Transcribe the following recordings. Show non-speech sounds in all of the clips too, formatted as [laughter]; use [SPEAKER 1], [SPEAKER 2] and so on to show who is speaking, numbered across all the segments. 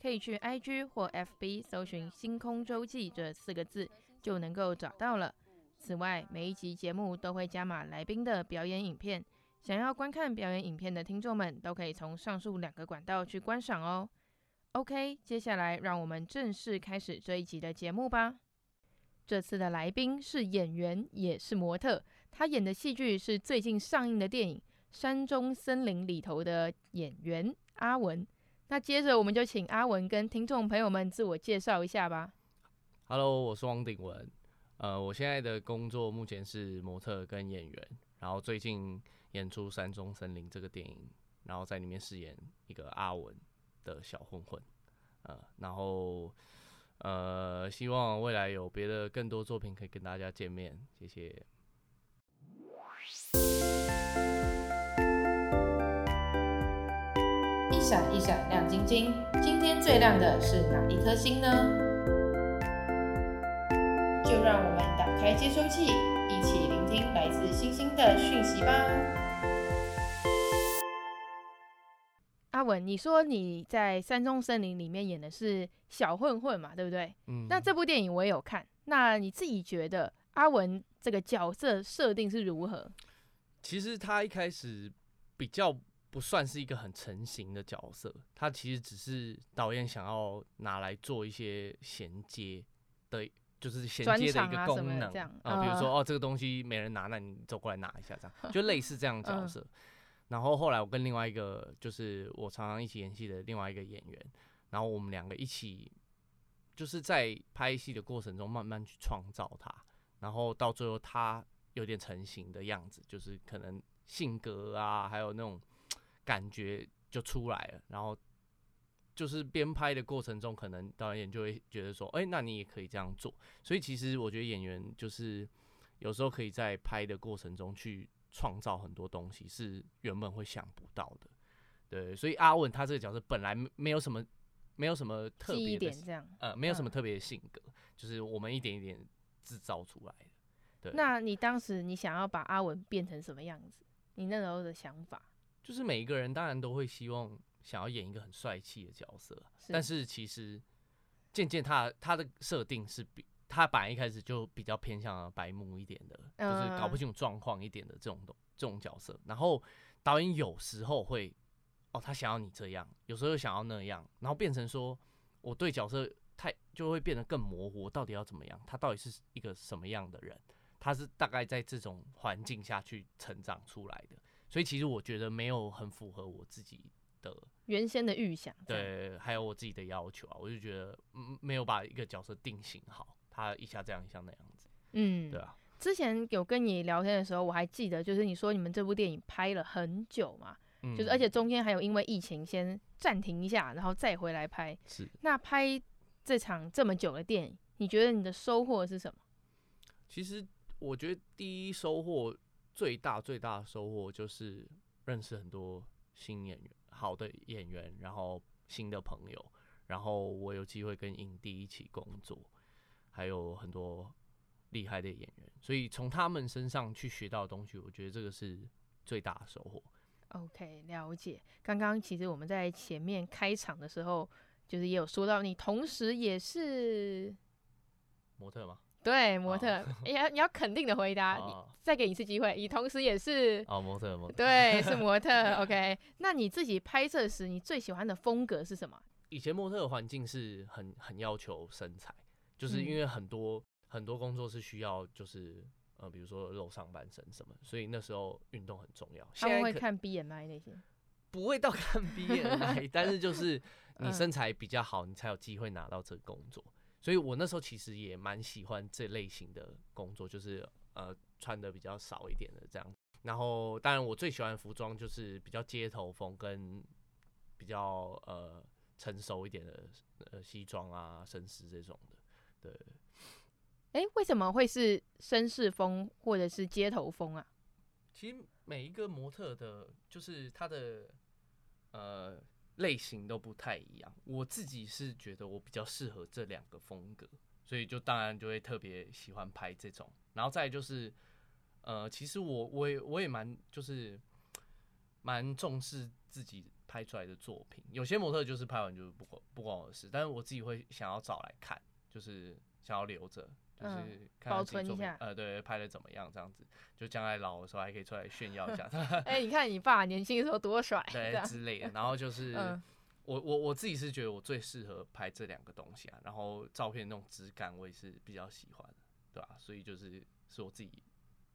[SPEAKER 1] 可以去 IG 或 FB 搜寻“星空周记”这四个字，就能够找到了。此外，每一集节目都会加码来宾的表演影片，想要观看表演影片的听众们，都可以从上述两个管道去观赏哦。OK，接下来让我们正式开始这一集的节目吧。这次的来宾是演员，也是模特。他演的戏剧是最近上映的电影《山中森林》里头的演员阿文。那接着我们就请阿文跟听众朋友们自我介绍一下吧。
[SPEAKER 2] Hello，我是汪鼎文。呃，我现在的工作目前是模特跟演员，然后最近演出《山中森林》这个电影，然后在里面饰演一个阿文的小混混。呃，然后呃，希望未来有别的更多作品可以跟大家见面。谢
[SPEAKER 1] 谢。闪一闪亮晶晶，今天最亮的是哪一颗星呢？就让我们打开接收器，一起聆听来自星星的讯息吧。阿文，你说你在《山中森林》里面演的是小混混嘛，对不对？嗯。那这部电影我也有看，那你自己觉得阿文这个角色设定是如何？
[SPEAKER 2] 其实他一开始比较不算是一个很成型的角色，他其实只是导演想要拿来做一些衔接的，就是衔接的一个功能啊，啊，比如说哦，这个东西没人拿，那你走过来拿一下，这样就类似这样的角色。然后后来我跟另外一个就是我常常一起演戏的另外一个演员，然后我们两个一起就是在拍戏的过程中慢慢去创造他，然后到最后他。有点成型的样子，就是可能性格啊，还有那种感觉就出来了。然后就是边拍的过程中，可能导演就会觉得说：“哎，那你也可以这样做。”所以其实我觉得演员就是有时候可以在拍的过程中去创造很多东西，是原本会想不到的。对，所以阿文他这个角色本来没有什么，没有什么特别的，这样呃，没有什么特别的性格，就是我们一点一点制造出来的。
[SPEAKER 1] 那你当时你想要把阿文变成什么样子？你那时候的想法？
[SPEAKER 2] 就是每一个人当然都会希望想要演一个很帅气的角色，是，但是其实渐渐他他的设定是比他本来一开始就比较偏向白目一点的，就是搞不清楚状况一点的这种东这种角色。然后导演有时候会哦，他想要你这样，有时候又想要那样，然后变成说我对角色太就会变得更模糊，到底要怎么样？他到底是一个什么样的人？他是大概在这种环境下去成长出来的，所以其实我觉得没有很符合我自己的
[SPEAKER 1] 原先的预想，
[SPEAKER 2] 对，还有我自己的要求啊，我就觉得嗯，没有把一个角色定型好，他一下这样一下那样子，嗯，对啊。
[SPEAKER 1] 之前有跟你聊天的时候，我还记得，就是你说你们这部电影拍了很久嘛，嗯，就是而且中间还有因为疫情先暂停一下，然后再回来拍。
[SPEAKER 2] 是。
[SPEAKER 1] 那拍这场这么久的电影，你觉得你的收获是什么？
[SPEAKER 2] 其实。我觉得第一收获最大最大的收获就是认识很多新演员，好的演员，然后新的朋友，然后我有机会跟影帝一起工作，还有很多厉害的演员，所以从他们身上去学到的东西，我觉得这个是最大的收获。
[SPEAKER 1] OK，了解。刚刚其实我们在前面开场的时候，就是也有说到你同时也是
[SPEAKER 2] 模特吗？
[SPEAKER 1] 对，模特，你 [laughs] 要你要肯定的回答，你再给你一次机会，你同时也是
[SPEAKER 2] 哦，模特，模 [laughs] 特，
[SPEAKER 1] 对，是模特，[laughs] OK。那你自己拍摄时，你最喜欢的风格是什么？
[SPEAKER 2] 以前模特的环境是很很要求身材，就是因为很多很多工作是需要就是呃，比如说露上半身什么，所以那时候运动很重要。
[SPEAKER 1] 他们会看 BMI 那些？
[SPEAKER 2] 不会到看 BMI，但是就是你身材比较好，你才有机会拿到这个工作。所以我那时候其实也蛮喜欢这类型的工作，就是呃穿的比较少一点的这样。然后当然我最喜欢服装就是比较街头风跟比较呃成熟一点的呃西装啊、绅士这种的。对。
[SPEAKER 1] 哎、欸，为什么会是绅士风或者是街头风啊？
[SPEAKER 2] 其实每一个模特的，就是他的呃。类型都不太一样，我自己是觉得我比较适合这两个风格，所以就当然就会特别喜欢拍这种。然后再就是，呃，其实我我也我也蛮就是蛮重视自己拍出来的作品。有些模特就是拍完就是不管不关我的事，但是我自己会想要找来看，就是想要留着。就是看
[SPEAKER 1] 保存一下，
[SPEAKER 2] 呃，对，拍的怎么样？这样子，就将来老的时候还可以出来炫耀一下。[laughs]
[SPEAKER 1] 哎、欸，你看你爸年轻的时候多帅，[laughs]
[SPEAKER 2] 对之类的。然后就是、嗯、我我我自己是觉得我最适合拍这两个东西啊。然后照片那种质感我也是比较喜欢的，对吧、啊？所以就是是我自己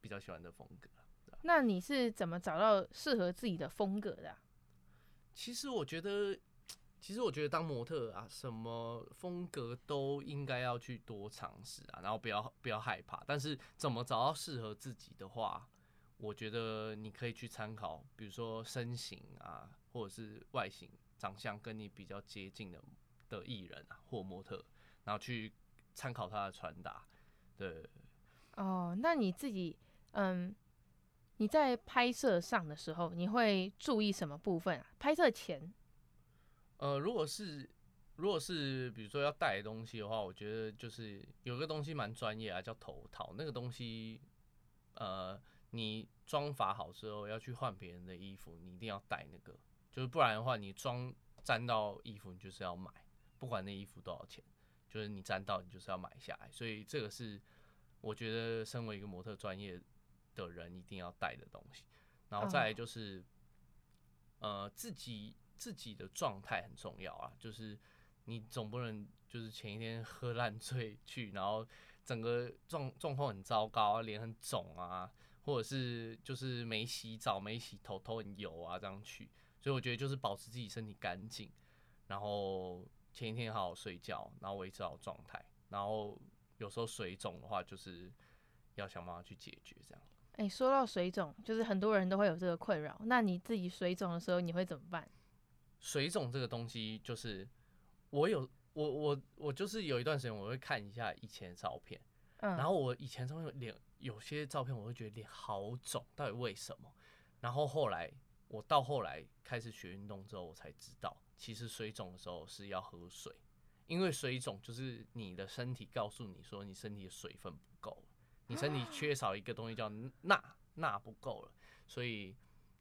[SPEAKER 2] 比较喜欢的风格。
[SPEAKER 1] 那你是怎么找到适合自己的风格的、啊？
[SPEAKER 2] 其实我觉得。其实我觉得当模特啊，什么风格都应该要去多尝试啊，然后不要不要害怕。但是怎么找到适合自己的话，我觉得你可以去参考，比如说身形啊，或者是外形、长相跟你比较接近的的艺人啊或模特，然后去参考他的穿搭。对。
[SPEAKER 1] 哦，那你自己，嗯，你在拍摄上的时候，你会注意什么部分啊？拍摄前。
[SPEAKER 2] 呃，如果是如果是比如说要带的东西的话，我觉得就是有个东西蛮专业啊，叫头套。那个东西，呃，你妆发好之后要去换别人的衣服，你一定要带那个，就是不然的话，你妆沾到衣服，你就是要买，不管那衣服多少钱，就是你沾到，你就是要买下来。所以这个是我觉得身为一个模特专业的人一定要带的东西。然后再来就是，呃，自己。自己的状态很重要啊，就是你总不能就是前一天喝烂醉去，然后整个状状况很糟糕，脸很肿啊，或者是就是没洗澡、没洗头、头很油啊这样去。所以我觉得就是保持自己身体干净，然后前一天好好睡觉，然后维持好状态，然后有时候水肿的话，就是要想办法去解决这样。
[SPEAKER 1] 哎，说到水肿，就是很多人都会有这个困扰，那你自己水肿的时候你会怎么办？
[SPEAKER 2] 水肿这个东西，就是我有我我我就是有一段时间，我会看一下以前的照片，嗯，然后我以前照片脸有些照片，我会觉得脸好肿，到底为什么？然后后来我到后来开始学运动之后，我才知道，其实水肿的时候是要喝水，因为水肿就是你的身体告诉你说，你身体的水分不够，你身体缺少一个东西叫钠，钠不够了，所以。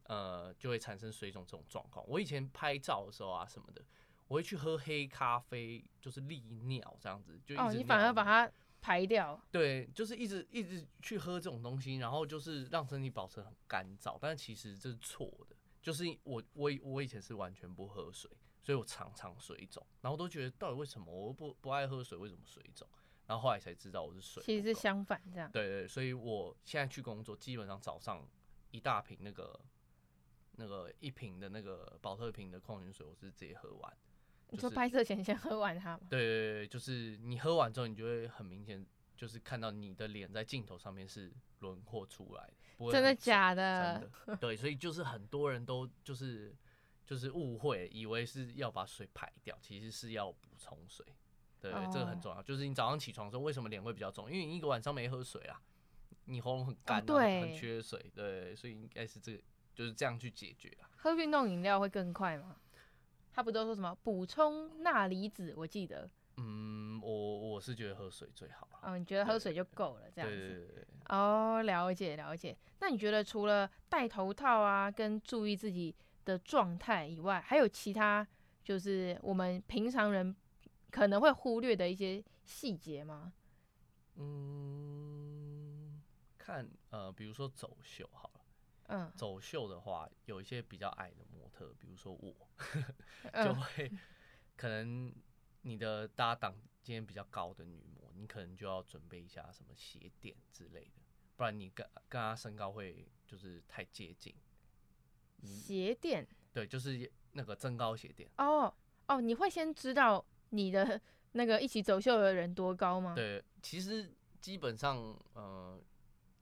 [SPEAKER 2] 呃，就会产生水肿这种状况。我以前拍照的时候啊，什么的，我会去喝黑咖啡，就是利尿这样子，就一直
[SPEAKER 1] 哦，你反而把它排掉。
[SPEAKER 2] 对，就是一直一直去喝这种东西，然后就是让身体保持很干燥。但是其实这是错的，就是我我我以前是完全不喝水，所以我常常水肿，然后都觉得到底为什么我不不爱喝水，为什么水肿？然后后来才知道我是水。
[SPEAKER 1] 其实是相反这
[SPEAKER 2] 样。对对，所以我现在去工作，基本上早上一大瓶那个。那个一瓶的那个保特瓶的矿泉水，我是直接喝完。
[SPEAKER 1] 你说拍摄前先喝完它吗？
[SPEAKER 2] 对对对，就是你喝完之后，你就会很明显，就是看到你的脸在镜头上面是轮廓出来的。
[SPEAKER 1] 真的假的？
[SPEAKER 2] 真的。对，所以就是很多人都就是就是误会，以为是要把水排掉，其实是要补充水。对，这个很重要。就是你早上起床的时候，为什么脸会比较肿？因为你一个晚上没喝水啊，你喉咙很干，对，很缺水。对，所以应该是这个。就是这样去解决啊。
[SPEAKER 1] 喝运动饮料会更快吗？他不都说什么补充钠离子？我记得。
[SPEAKER 2] 嗯，我我是觉得喝水最好。
[SPEAKER 1] 哦，你觉得喝水就够了，这样子。
[SPEAKER 2] 对对对对。
[SPEAKER 1] 哦，了解了解。那你觉得除了戴头套啊，跟注意自己的状态以外，还有其他就是我们平常人可能会忽略的一些细节吗？
[SPEAKER 2] 嗯，看呃，比如说走秀好了。
[SPEAKER 1] 嗯，
[SPEAKER 2] 走秀的话，有一些比较矮的模特，比如说我，就 [laughs] 会可能你的搭档今天比较高的女模，你可能就要准备一下什么鞋垫之类的，不然你跟跟她身高会就是太接近。
[SPEAKER 1] 鞋垫？
[SPEAKER 2] 对，就是那个增高鞋垫。
[SPEAKER 1] 哦哦，你会先知道你的那个一起走秀的人多高吗？
[SPEAKER 2] 对，其实基本上，呃，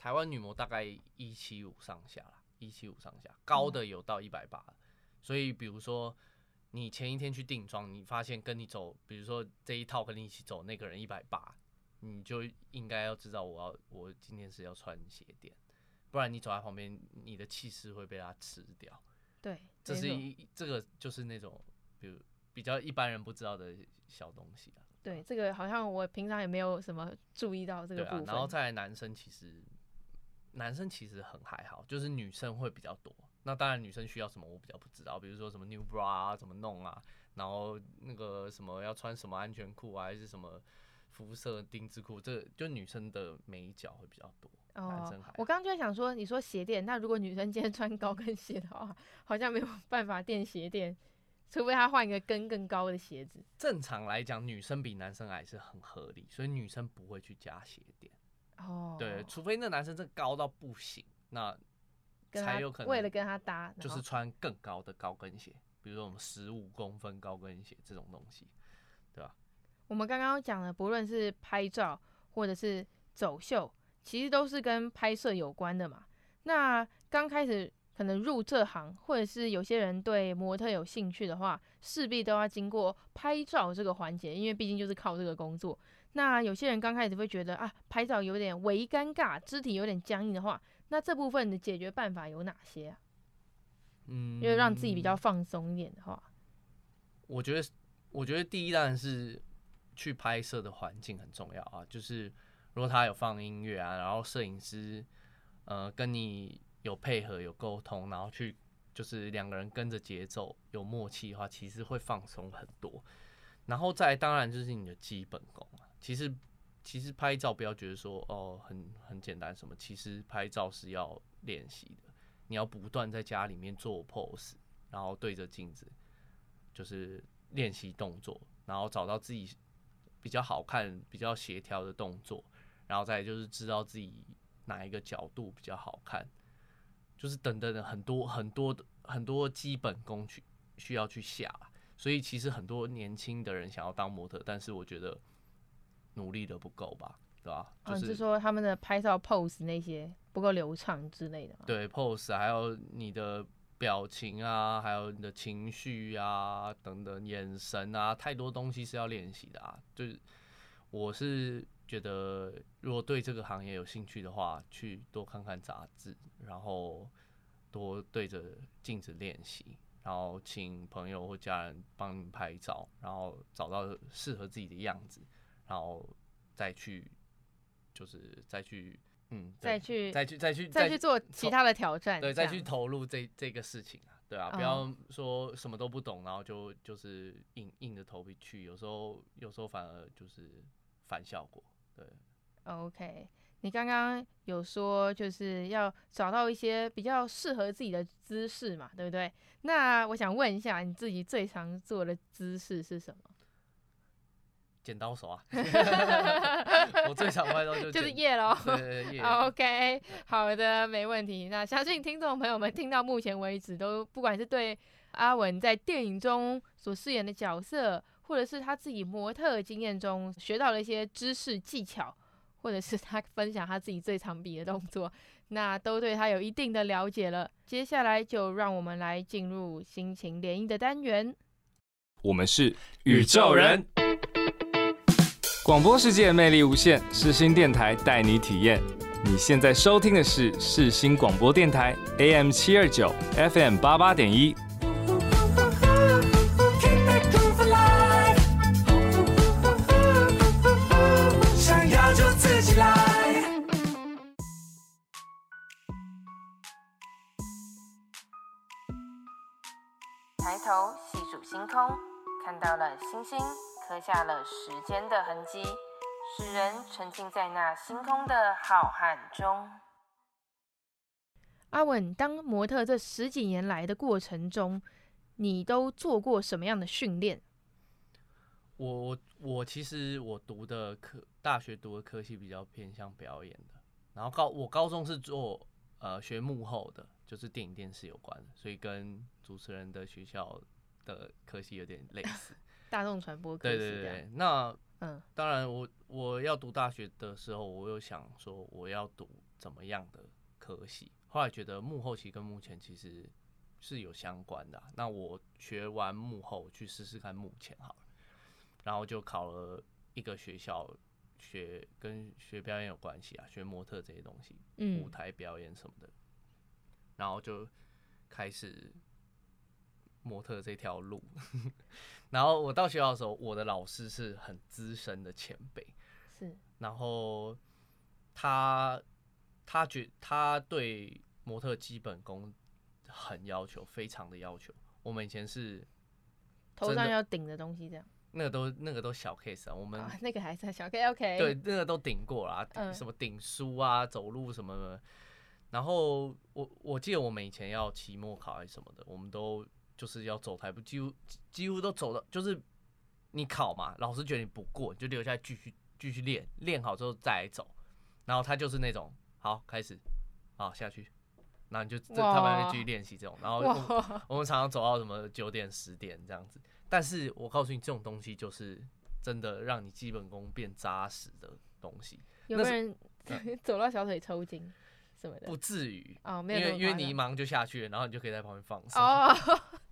[SPEAKER 2] 台湾女模大概一七五上下啦，一七五上下，高的有到一百八。所以，比如说你前一天去定妆，你发现跟你走，比如说这一套跟你一起走那个人一百八，你就应该要知道我要我今天是要穿鞋垫，不然你走在旁边，你的气势会被他吃掉。
[SPEAKER 1] 对，
[SPEAKER 2] 这是一这个就是那种比如比较一般人不知道的小东西啊。
[SPEAKER 1] 对，这个好像我平常也没有什么注意到这个部分。
[SPEAKER 2] 对啊，然后再来男生其实男生其实很还好，就是女生会比较多。那当然，女生需要什么我比较不知道，比如说什么 new bra 啊，怎么弄啊，然后那个什么要穿什么安全裤啊，还是什么肤色丁字裤，这就女生的美脚会比较多。哦，男生还好。
[SPEAKER 1] 我刚刚就在想说，你说鞋垫，那如果女生今天穿高跟鞋的话，好像没有办法垫鞋垫，除非她换一个跟更高的鞋子。
[SPEAKER 2] 正常来讲，女生比男生矮是很合理，所以女生不会去加鞋垫。哦，对，除非那男生真的高到不行，那。才有可能
[SPEAKER 1] 为了跟他搭，
[SPEAKER 2] 就是穿更高的高跟鞋，比如说我们十五公分高跟鞋这种东西，对吧？
[SPEAKER 1] 我们刚刚讲的，不论是拍照或者是走秀，其实都是跟拍摄有关的嘛。那刚开始可能入这行，或者是有些人对模特有兴趣的话，势必都要经过拍照这个环节，因为毕竟就是靠这个工作。那有些人刚开始会觉得啊，拍照有点微尴尬，肢体有点僵硬的话。那这部分的解决办法有哪些啊？嗯，因为让自己比较放松一点的话，
[SPEAKER 2] 我觉得，我觉得第一当然是去拍摄的环境很重要啊。就是如果他有放音乐啊，然后摄影师呃跟你有配合、有沟通，然后去就是两个人跟着节奏有默契的话，其实会放松很多。然后再当然就是你的基本功啊，其实。其实拍照不要觉得说哦很很简单什么，其实拍照是要练习的，你要不断在家里面做 pose，然后对着镜子就是练习动作，然后找到自己比较好看、比较协调的动作，然后再就是知道自己哪一个角度比较好看，就是等等的很多很多的很多基本功去需要去下，所以其实很多年轻的人想要当模特，但是我觉得。努力的不够吧，对吧？
[SPEAKER 1] 就是、说他们的拍照 pose 那些不够流畅之类的。
[SPEAKER 2] 对，pose 还有你的表情啊，还有你的情绪啊，等等，眼神啊，太多东西是要练习的啊。就是我是觉得，如果对这个行业有兴趣的话，去多看看杂志，然后多对着镜子练习，然后请朋友或家人帮你拍照，然后找到适合自己的样子。然后再去，就是再去，嗯，再去，再去，再去，
[SPEAKER 1] 再去做其他的挑战，
[SPEAKER 2] 对，再去投入这这个事情啊，对啊，不要说什么都不懂，然后就就是硬硬着头皮去，有时候有时候反而就是反效果，对。
[SPEAKER 1] OK，你刚刚有说就是要找到一些比较适合自己的姿势嘛，对不对？那我想问一下，你自己最常做的姿势是什么？
[SPEAKER 2] 剪刀手啊！[laughs] 我最常拍到就
[SPEAKER 1] 就是叶喽。
[SPEAKER 2] 对对对，[laughs]
[SPEAKER 1] OK，好的，没问题。那相信听众朋友们听到目前为止，都不管是对阿文在电影中所饰演的角色，或者是他自己模特经验中学到了一些知识技巧，或者是他分享他自己最常比的动作，那都对他有一定的了解了。接下来就让我们来进入心情联谊的单元。
[SPEAKER 3] 我们是宇宙人。广播世界魅力无限，世新电台带你体验。你现在收听的是世新广播电台，AM 七二九，FM 八八点一。想要就自己来。
[SPEAKER 1] 抬头细数星空，看到了星星。刻下了时间的痕迹，使人沉浸在那星空的浩瀚中。阿文，当模特这十几年来的过程中，你都做过什么样的训练？
[SPEAKER 2] 我我我其实我读的科大学读的科系比较偏向表演的，然后高我高中是做呃学幕后的，就是电影电视有关的，所以跟主持人的学校的科系有点类似。
[SPEAKER 1] 大众传播科系。
[SPEAKER 2] 对对对，那
[SPEAKER 1] 嗯，
[SPEAKER 2] 当然我我要读大学的时候，我有想说我要读怎么样的科系，后来觉得幕后期跟幕前其实是有相关的啊，那我学完幕后去试试看幕前好了。然后就考了一个学校，学跟学表演有关系啊，学模特这些东西，
[SPEAKER 1] 嗯，
[SPEAKER 2] 舞台表演什么的。然后就开始模特这条路。然后我到学校的时候，我的老师是很资深的前辈，
[SPEAKER 1] 是。
[SPEAKER 2] 然后他他觉他对模特基本功很要求，非常的要求。我们以前是
[SPEAKER 1] 头上要顶的东西，这样。
[SPEAKER 2] 那个都那个都小 case 啊，我们、
[SPEAKER 1] 啊、那个还是小 case OK。
[SPEAKER 2] 对，那个都顶过啦，
[SPEAKER 1] 嗯、
[SPEAKER 2] 什么顶书啊，走路什么的。然后我我记得我们以前要期末考还是什么的，我们都就是要走台步，几乎几乎都走了。就是你考嘛，老师觉得你不过，你就留下来继续继续练，练好之后再来走。然后他就是那种好开始，好下去，然后你就他们继续练习这种。然后我们，常常走到什么九点十点这样子。但是我告诉你，这种东西就是真的让你基本功变扎实的东西。
[SPEAKER 1] 有没有人 [laughs] 走到小腿抽筋什么的？
[SPEAKER 2] 不至于
[SPEAKER 1] 哦，没有，
[SPEAKER 2] 因为因为你一忙就下去了，然后你就可以在旁边放松。
[SPEAKER 1] 哦，[laughs]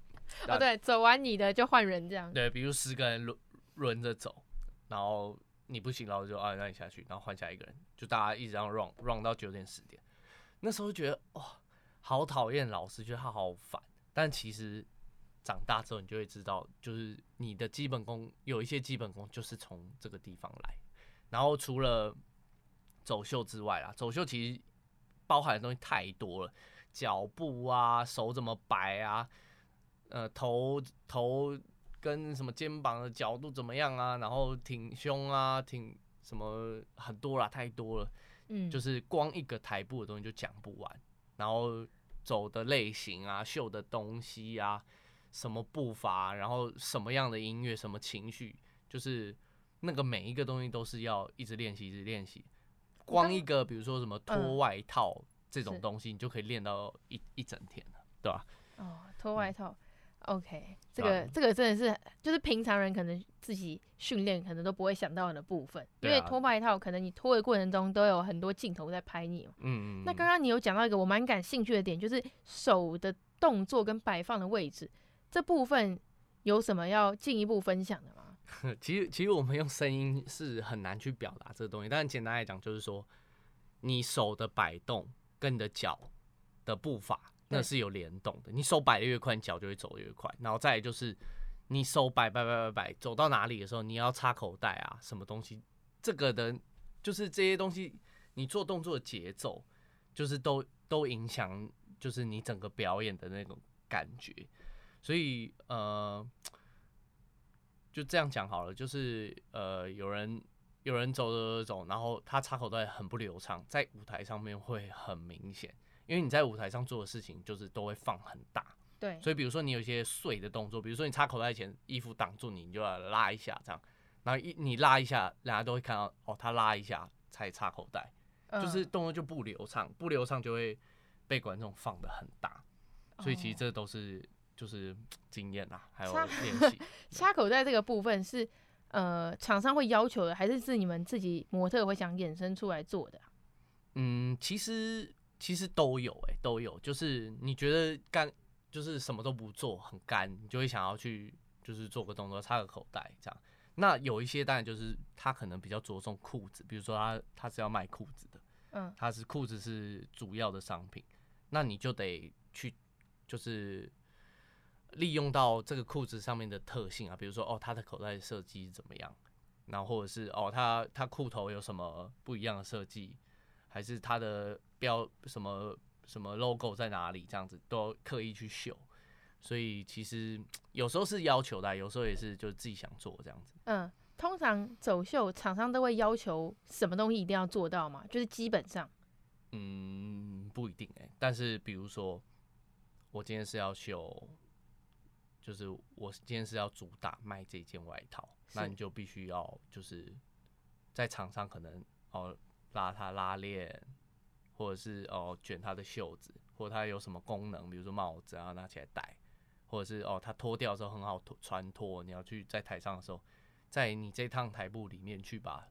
[SPEAKER 1] 哦对，走完你的就换人这样。
[SPEAKER 2] 对，比如十个人轮轮着走，然后你不行，然后就啊让你下去，然后换下一个人，就大家一直这样 run run 到九点十点。那时候觉得哇，好讨厌老师，觉得他好烦。但其实。长大之后，你就会知道，就是你的基本功有一些基本功就是从这个地方来。然后除了走秀之外啦，走秀其实包含的东西太多了，脚步啊，手怎么摆啊，呃，头头跟什么肩膀的角度怎么样啊，然后挺胸啊，挺什么很多啦，太多了。嗯，就是光一个台步的东西就讲不完。然后走的类型啊，秀的东西啊。什么步伐，然后什么样的音乐，什么情绪，就是那个每一个东西都是要一直练习，一直练习。光一个比如说什么脱外套这种东西，你就可以练到一一整天了，对吧？
[SPEAKER 1] 哦，脱外套，OK，这个这个真的是就是平常人可能自己训练可能都不会想到的部分，因为脱外套可能你脱的过程中都有很多镜头在拍你。嗯嗯。那刚刚你有讲到一个我蛮感兴趣的点，就是手的动作跟摆放的位置。这部分有什么要进一步分享的吗？[laughs]
[SPEAKER 2] 其实，其实我们用声音是很难去表达这个东西。但简单来讲，就是说，你手的摆动跟你的脚的步伐，那是有联动的。你手摆的越快，你脚就会走的越快。然后再就是，你手摆摆摆摆摆，走到哪里的时候，你要插口袋啊，什么东西，这个的，就是这些东西，你做动作的节奏，就是都都影响，就是你整个表演的那种感觉。所以呃，就这样讲好了，就是呃，有人有人走走走走，然后他插口袋很不流畅，在舞台上面会很明显，因为你在舞台上做的事情就是都会放很大，
[SPEAKER 1] 对。
[SPEAKER 2] 所以比如说你有一些碎的动作，比如说你插口袋前衣服挡住你，你就要拉一下这样，然后一你拉一下，大家都会看到哦，他拉一下才插口袋，就是动作就不流畅，不流畅就会被观众放的很大，所以其实这都是。就是经验啦，还有练习。[laughs]
[SPEAKER 1] 插口袋这个部分是呃厂商会要求的，还是是你们自己模特会想衍生出来做的？
[SPEAKER 2] 嗯，其实其实都有哎、欸，都有。就是你觉得干，就是什么都不做很干，你就会想要去就是做个动作，插个口袋这样。那有一些当然就是他可能比较着重裤子，比如说他他是要卖裤子的，嗯，他是裤子是主要的商品，那你就得去就是。利用到这个裤子上面的特性啊，比如说哦，它的口袋设计怎么样，然后或者是哦，它它裤头有什么不一样的设计，还是它的标什么什么 logo 在哪里，这样子都刻意去秀。所以其实有时候是要求的，有时候也是就是自己想做这样子。
[SPEAKER 1] 嗯，通常走秀厂商都会要求什么东西一定要做到吗？就是基本上，
[SPEAKER 2] 嗯，不一定哎、欸。但是比如说我今天是要秀。就是我今天是要主打卖这件外套，那你就必须要就是在场上可能哦拉他拉链，或者是哦卷他的袖子，或者它有什么功能，比如说帽子啊拿起来戴，或者是哦他脱掉的时候很好脱穿脱，你要去在台上的时候，在你这趟台步里面去把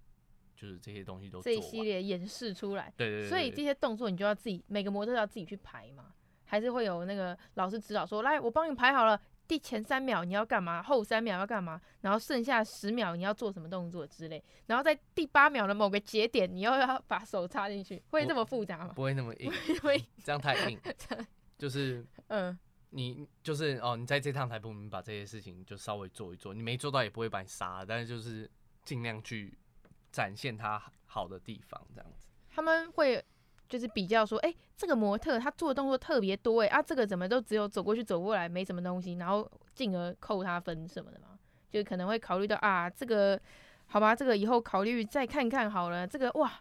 [SPEAKER 2] 就是这些东西都做
[SPEAKER 1] 这一系列演示出来。
[SPEAKER 2] 对对，对对对。
[SPEAKER 1] 所以这些动作你就要自己每个模特要自己去排嘛，还是会有那个老师指导说，来我帮你排好了。第前三秒你要干嘛？后三秒要干嘛？然后剩下十秒你要做什么动作之类？然后在第八秒的某个节点，你又要 [laughs] 把手插进去，会这么复杂吗？
[SPEAKER 2] 不会那么硬，
[SPEAKER 1] 会
[SPEAKER 2] 这样太硬。[laughs] 就是，嗯，你就是哦，你在这趟台步，你把这些事情就稍微做一做，你没做到也不会把你杀，但是就是尽量去展现它好的地方，这样子。
[SPEAKER 1] 他们会。就是比较说，哎、欸，这个模特他做的动作特别多，哎，啊，这个怎么都只有走过去走过来，没什么东西，然后进而扣他分什么的嘛，就可能会考虑到啊，这个好吧，这个以后考虑再看看好了，这个哇，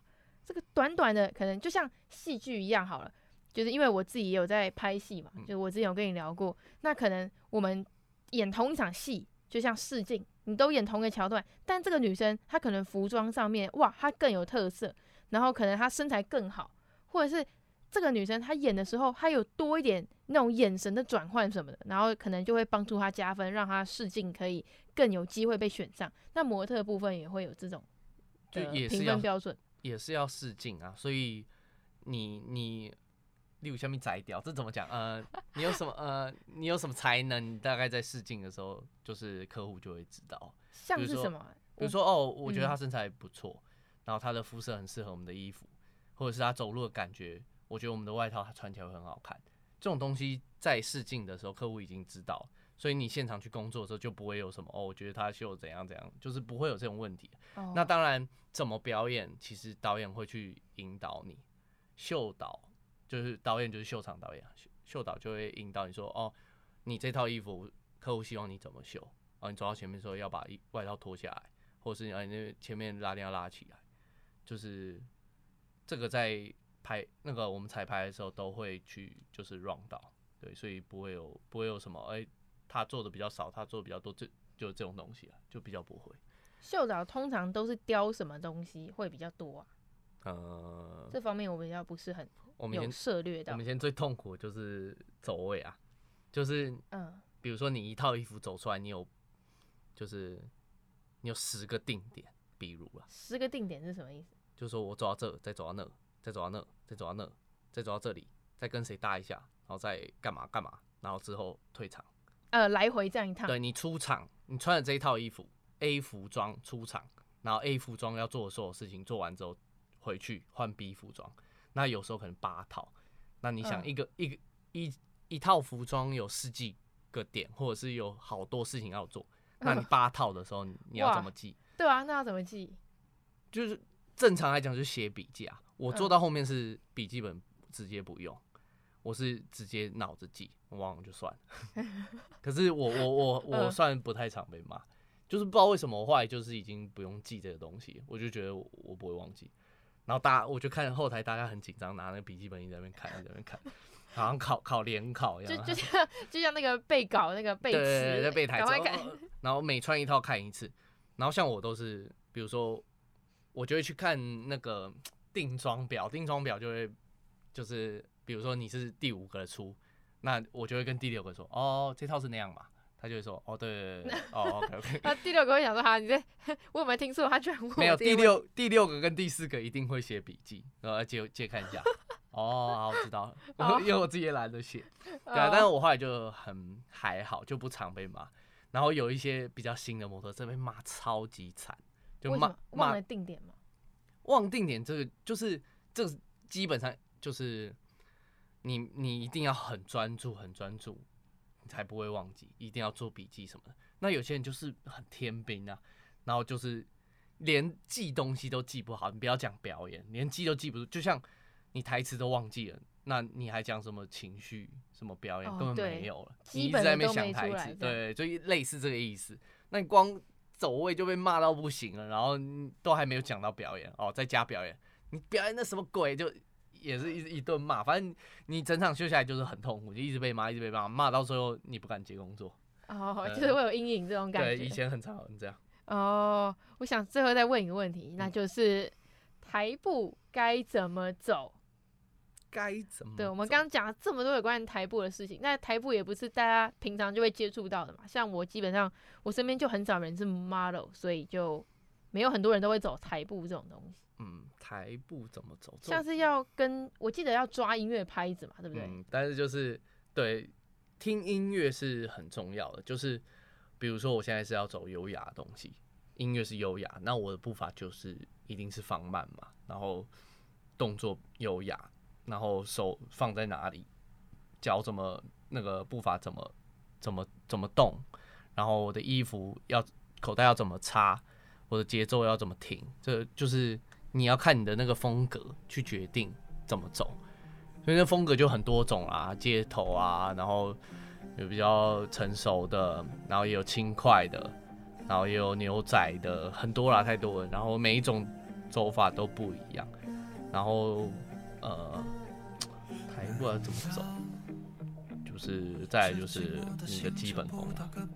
[SPEAKER 1] 这个短短的可能就像戏剧一样好了，就是因为我自己也有在拍戏嘛，就我之前有跟你聊过，那可能我们演同一场戏，就像试镜，你都演同一个桥段，但这个女生她可能服装上面哇，她更有特色，然后可能她身材更好。或者是这个女生她演的时候，她有多一点那种眼神的转换什么的，然后可能就会帮助她加分，让她试镜可以更有机会被选上。那模特部分也会有这种的评分标准，
[SPEAKER 2] 也是要试镜啊。所以你你例如下面摘掉，这怎么讲？呃，你有什么呃，你有什么才能？你大概在试镜的时候，就是客户就会知道。
[SPEAKER 1] 像是什么？
[SPEAKER 2] 比如说哦，我觉得她身材不错，嗯，然后她的肤色很适合我们的衣服。或者是他走路的感觉，我觉得我们的外套他穿起来会很好看。这种东西在试镜的时候，客户已经知道，所以你现场去工作的时候就不会有什么哦，我觉得他秀怎样怎样，就是不会有这种问题。Oh. 那当然，怎么表演，其实导演会去引导你。秀导就是导演，就是秀场导演，秀导就会引导你说哦，你这套衣服客户希望你怎么秀，然后你走到前面说要把衣外套脱下来，或是你那前面拉链要拉起来，就是。这个在拍那个我们彩排的时候都会去就是 run 到，对，所以不会有不会有什么哎，他做的比较少，他做的比较多，这就这种东西啊，就比较不会。
[SPEAKER 1] 秀导通常都是雕什么东西会比较多啊？
[SPEAKER 2] 呃，
[SPEAKER 1] 这方面我比较不是很有涉略到。
[SPEAKER 2] 我们以前最痛苦的就是走位啊，就是嗯，比如说你一套衣服走出来，你有就是你有十个定点，比如啊，
[SPEAKER 1] 十个定点是什么意思？
[SPEAKER 2] 就是说我走到这，再走到那，再走到那，再走到那，再走到这里，再跟谁搭一下，然后再干嘛干嘛，然后之后退场，
[SPEAKER 1] 呃，来回这样一趟。
[SPEAKER 2] 对，你出场，你穿的这一套衣服，A 服装出场，然后 A 服装要做的所有事情做完之后回去换 B 服装，那有时候可能八套，那你想一个、嗯、一个一一套服装有十几个点，或者是有好多事情要做，那你八套的时候你要怎么记？
[SPEAKER 1] 对啊，那要怎么记？
[SPEAKER 2] 就是。正常来讲就写笔记啊，我做到后面是笔记本直接不用，我是直接脑子记，我忘了就算了。[laughs] 可是我我我我算不太常被骂，就是不知道为什么我后来就是已经不用记这个东西，我就觉得我不会忘记。然后大家我就看后台大家很紧张，拿那个笔记本一直在那边看，在那边看，[laughs] 好像考考联考一样。就就像
[SPEAKER 1] 就像那个背稿那个背词，
[SPEAKER 2] 在背台词。然后每穿一套看一次，然后像我都是比如说。我就会去看那个定妆表，定妆表就会就是，比如说你是第五个出，那我就会跟第六个说，哦，这套是那样嘛，他就会说，哦，对对对，哦，OK OK。[laughs]
[SPEAKER 1] 那第六个会想说，哈，你这我有没有听错？他居然问
[SPEAKER 2] 没有。第六第六个跟第四个一定会写笔记，然后借借看一下。哦，好，我知道了，[laughs] 因为我自己也懒得写。[laughs] 对啊，但是我后来就很还好，就不常被骂。然后有一些比较新的模特，这被骂超级惨。就骂
[SPEAKER 1] 忘了定点吗？
[SPEAKER 2] 忘定点这个就是这个基本上就是你你一定要很专注很专注，你才不会忘记，一定要做笔记什么的。那有些人就是很天兵啊，然后就是连记东西都记不好。你不要讲表演，连记都记不住，就像你台词都忘记了，那你还讲什么情绪什么表演，哦，根本没有了。你一直在那边想台词，对，就类似这个意思。那你光。走位就被骂到不行了，然后都还没有讲到表演哦，在家表演，你表演那什么鬼，就也是一一顿骂，反正你整场秀下来就是很痛苦，就一直被骂，一直被骂，骂到最后你不敢接工作，
[SPEAKER 1] 哦，就是会有阴影这种感觉。
[SPEAKER 2] 对，以前很常这样。
[SPEAKER 1] 哦，我想最后再问一个问题，那就是台步该怎么走？
[SPEAKER 2] 该怎么？
[SPEAKER 1] 对，我们刚刚讲了这么多有关于台步的事情，那台步也不是大家平常就会接触到的嘛。像我基本上，我身边就很少人是 model，所以就没有很多人都会走台步这种东西。
[SPEAKER 2] 嗯，台步怎么走？
[SPEAKER 1] 像是要跟我记得要抓音乐拍子嘛，对不对？
[SPEAKER 2] 嗯，但是就是对，听音乐是很重要的。就是比如说我现在是要走优雅的东西，音乐是优雅，那我的步伐就是一定是放慢嘛，然后动作优雅，然后手放在哪里，脚怎么那个步伐怎么怎么怎么动，然后我的衣服要口袋要怎么插，我的节奏要怎么停，这就是。你要看你的那个风格去决定怎么走，所以那风格就很多种啦，街头啊，然后有比较成熟的，然后也有轻快的，然后也有牛仔的，很多啦，太多了。然后每一种走法都不一样，然后呃，台步要怎么走，就是再就是你的基本功，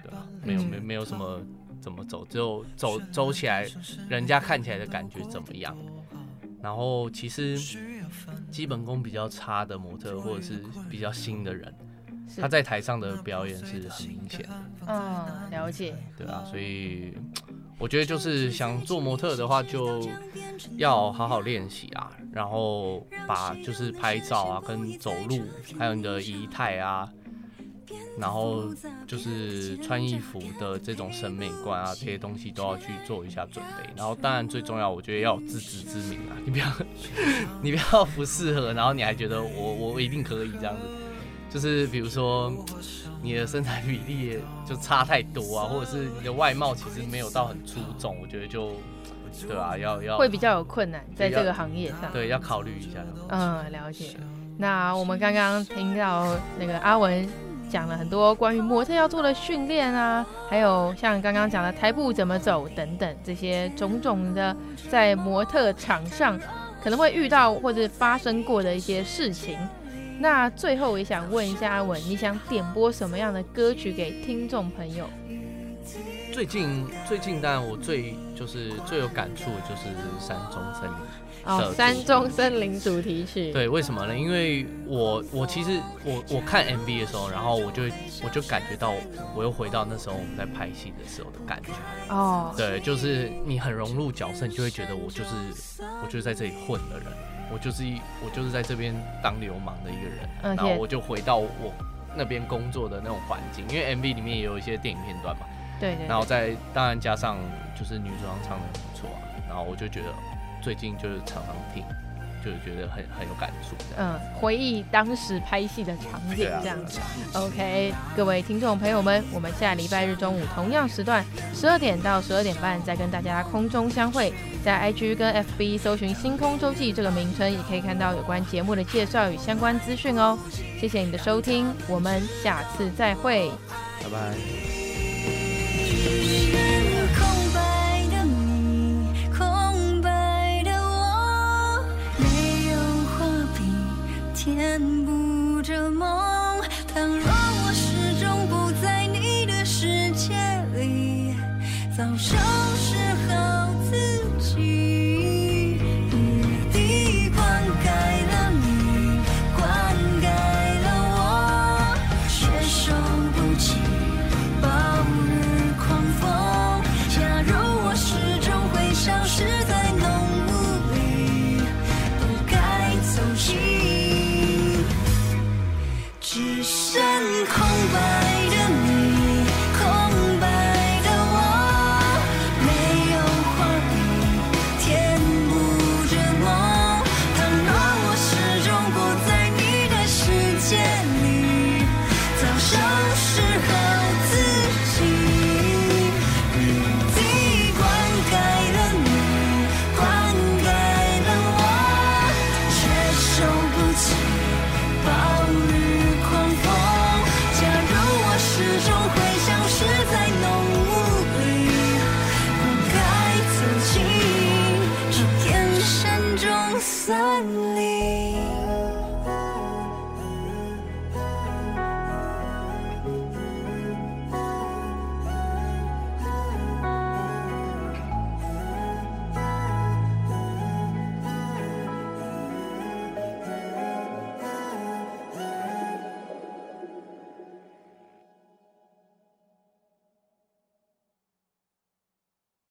[SPEAKER 2] 对吧？没有没没有什么。怎么走？只有走走起来，人家看起来的感觉怎么样？然后其实基本功比较差的模特，或者是比较新的人，他在台上的表演是很明显的。
[SPEAKER 1] 嗯，了解。
[SPEAKER 2] 对啊，所以我觉得就是想做模特的话，就要好好练习啊，然后把就是拍照啊、跟走路，还有你的仪态啊。然后就是穿衣服的这种审美观啊，这些东西都要去做一下准备。然后当然最重要，我觉得要有自知之明啊，你不要 [laughs] 你不要不适合，然后你还觉得我我一定可以这样子。就是比如说你的身材比例就差太多啊，[laughs] 或者是你的外貌其实没有到很出众，我觉得就对啊，要要
[SPEAKER 1] 会比较有困难在这个行业上。
[SPEAKER 2] 对，要考虑一下。
[SPEAKER 1] 嗯，了解。那我们刚刚听到那个阿文。讲了很多关于模特要做的训练啊，还有像刚刚讲的台步怎么走等等这些种种的，在模特场上可能会遇到或者发生过的一些事情。那最后我也想问一下阿文，你想点播什么样的歌曲给听众朋友？
[SPEAKER 2] 最近最近，当然我最就是最有感触的就是《山中森林》。
[SPEAKER 1] 哦，山中森林主题曲。
[SPEAKER 2] 对，为什么呢？因为我我其实我我看 MV 的时候，然后我就我就感觉到我又回到那时候我们在拍戏的时候的感觉。哦。对，就是你很融入角色，你就会觉得我就是我就是在这里混的人，我就是一我就是在这边当流氓的一个人。然后我就回到我那边工作的那种环境，因为 MV 里面也有一些电影片段嘛。
[SPEAKER 1] 对对。
[SPEAKER 2] 然后再当然加上就是女主唱唱的很不错啊，然后我就觉得。最近就是常常听，就是觉得很很有感触。
[SPEAKER 1] 嗯，回忆当时拍戏的场景这样子。OK，各位听众朋友们，我们下礼拜日中午同样时段，十二点到十二点半再跟大家空中相会。在 IG 跟 FB 搜寻“星空周记”这个名称，也可以看到有关节目的介绍与相关资讯哦。谢谢你的收听，我们下次再会，
[SPEAKER 2] 拜拜。
[SPEAKER 4] 填补着梦，倘若我始终不在你的世界里，早上